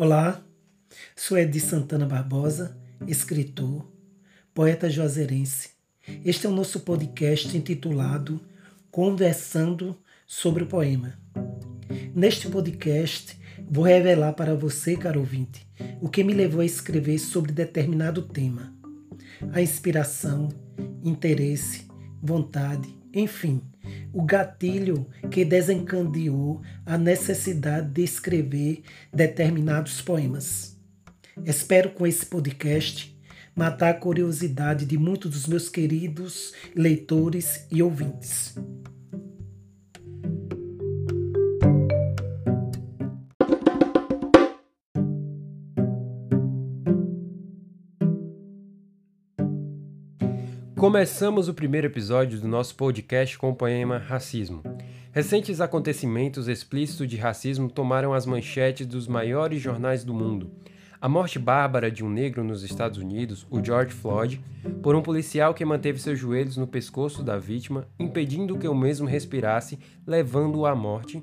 Olá, sou Edi Santana Barbosa, escritor, poeta juazeirense. Este é o nosso podcast intitulado Conversando sobre o Poema. Neste podcast, vou revelar para você, caro ouvinte, o que me levou a escrever sobre determinado tema. A inspiração, interesse, vontade, enfim, o gatilho que desencadeou a necessidade de escrever determinados poemas. Espero com esse podcast matar a curiosidade de muitos dos meus queridos leitores e ouvintes. Começamos o primeiro episódio do nosso podcast com o poema Racismo. Recentes acontecimentos explícitos de racismo tomaram as manchetes dos maiores jornais do mundo. A morte bárbara de um negro nos Estados Unidos, o George Floyd, por um policial que manteve seus joelhos no pescoço da vítima, impedindo que o mesmo respirasse, levando-o à morte.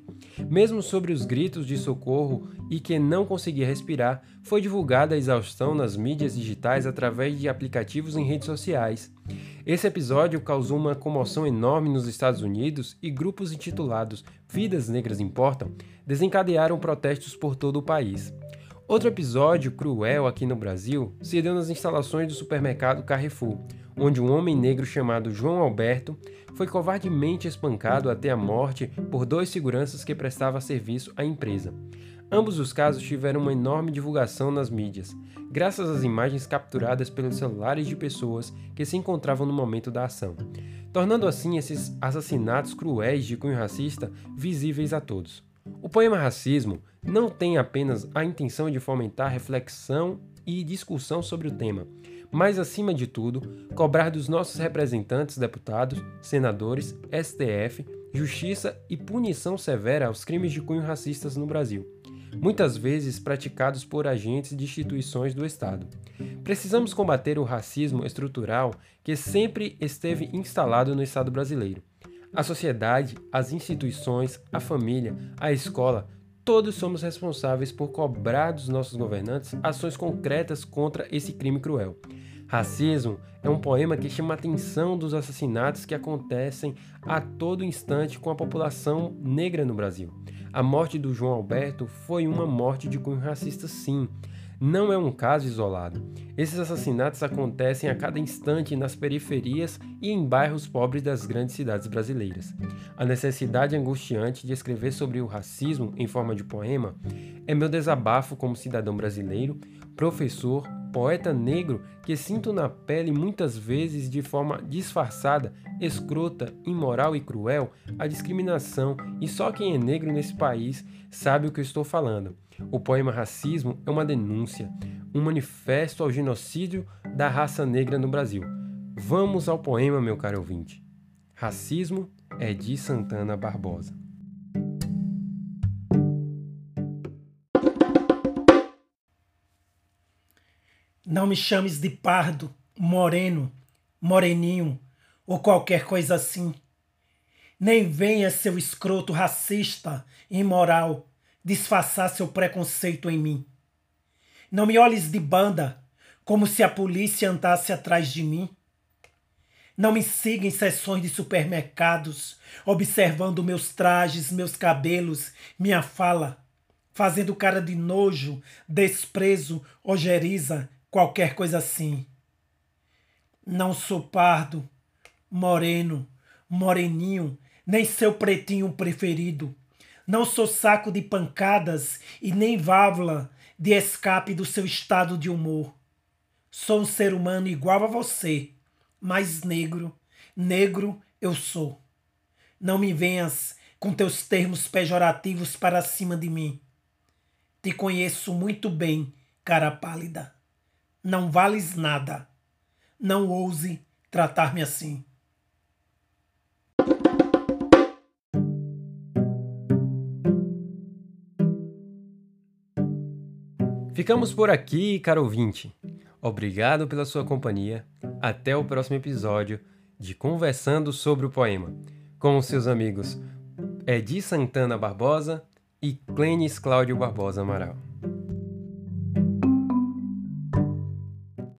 Mesmo sobre os gritos de socorro e que não conseguia respirar, foi divulgada a exaustão nas mídias digitais através de aplicativos em redes sociais. Esse episódio causou uma comoção enorme nos Estados Unidos e grupos intitulados Vidas Negras Importam desencadearam protestos por todo o país. Outro episódio cruel aqui no Brasil se deu nas instalações do supermercado Carrefour, onde um homem negro chamado João Alberto foi covardemente espancado até a morte por dois seguranças que prestavam serviço à empresa. Ambos os casos tiveram uma enorme divulgação nas mídias, graças às imagens capturadas pelos celulares de pessoas que se encontravam no momento da ação, tornando assim esses assassinatos cruéis de cunho racista visíveis a todos. O poema Racismo não tem apenas a intenção de fomentar reflexão e discussão sobre o tema, mas, acima de tudo, cobrar dos nossos representantes, deputados, senadores, STF, justiça e punição severa aos crimes de cunho racistas no Brasil muitas vezes praticados por agentes de instituições do Estado. Precisamos combater o racismo estrutural que sempre esteve instalado no Estado brasileiro. A sociedade, as instituições, a família, a escola, todos somos responsáveis por cobrar dos nossos governantes ações concretas contra esse crime cruel. Racismo é um poema que chama a atenção dos assassinatos que acontecem a todo instante com a população negra no Brasil. A morte do João Alberto foi uma morte de cunho racista, sim. Não é um caso isolado. Esses assassinatos acontecem a cada instante nas periferias e em bairros pobres das grandes cidades brasileiras. A necessidade angustiante de escrever sobre o racismo em forma de poema é meu desabafo como cidadão brasileiro, professor, poeta negro que sinto na pele muitas vezes de forma disfarçada, escrota, imoral e cruel a discriminação, e só quem é negro nesse país sabe o que eu estou falando. O poema Racismo é uma denúncia, um manifesto ao genocídio da raça negra no Brasil. Vamos ao poema, meu caro ouvinte. Racismo é de Santana Barbosa. Não me chames de pardo, moreno, moreninho ou qualquer coisa assim. Nem venha seu escroto racista, imoral, disfarçar seu preconceito em mim. Não me olhes de banda, como se a polícia andasse atrás de mim. Não me siga em sessões de supermercados, observando meus trajes, meus cabelos, minha fala, fazendo cara de nojo, desprezo, ojeriza, qualquer coisa assim. Não sou pardo, moreno, moreninho, nem seu pretinho preferido. Não sou saco de pancadas e nem válvula de escape do seu estado de humor. Sou um ser humano igual a você, mas negro, negro eu sou. Não me venhas com teus termos pejorativos para cima de mim. Te conheço muito bem, cara pálida. Não vales nada. Não ouse tratar-me assim. Ficamos por aqui, caro ouvinte. Obrigado pela sua companhia. Até o próximo episódio de Conversando sobre o Poema, com seus amigos Edi Santana Barbosa e Clênis Cláudio Barbosa Amaral.